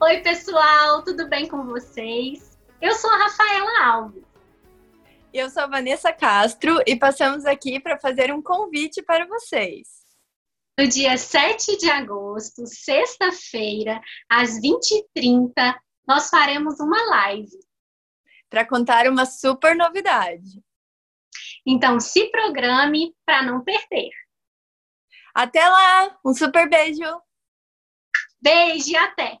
Oi, pessoal, tudo bem com vocês? Eu sou a Rafaela Alves. Eu sou a Vanessa Castro e passamos aqui para fazer um convite para vocês. No dia 7 de agosto, sexta-feira, às 20h30, nós faremos uma live. Para contar uma super novidade. Então, se programe para não perder. Até lá! Um super beijo! Beijo e até!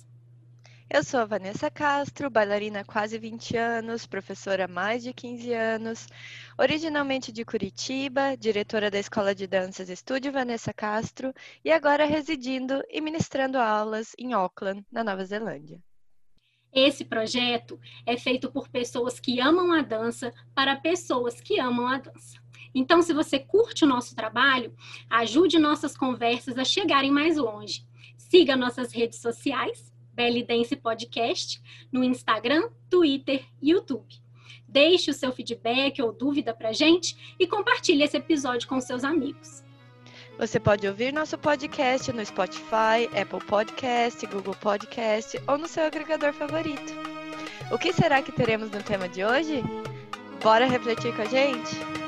Eu sou a Vanessa Castro, bailarina há quase 20 anos, professora há mais de 15 anos, originalmente de Curitiba, diretora da Escola de Danças Estúdio Vanessa Castro e agora residindo e ministrando aulas em Auckland, na Nova Zelândia. Esse projeto é feito por pessoas que amam a dança para pessoas que amam a dança. Então, se você curte o nosso trabalho, ajude nossas conversas a chegarem mais longe. Siga nossas redes sociais Belly Dance Podcast no Instagram, Twitter e YouTube. Deixe o seu feedback ou dúvida para gente e compartilhe esse episódio com seus amigos. Você pode ouvir nosso podcast no Spotify, Apple Podcast, Google Podcast ou no seu agregador favorito. O que será que teremos no tema de hoje? Bora refletir com a gente?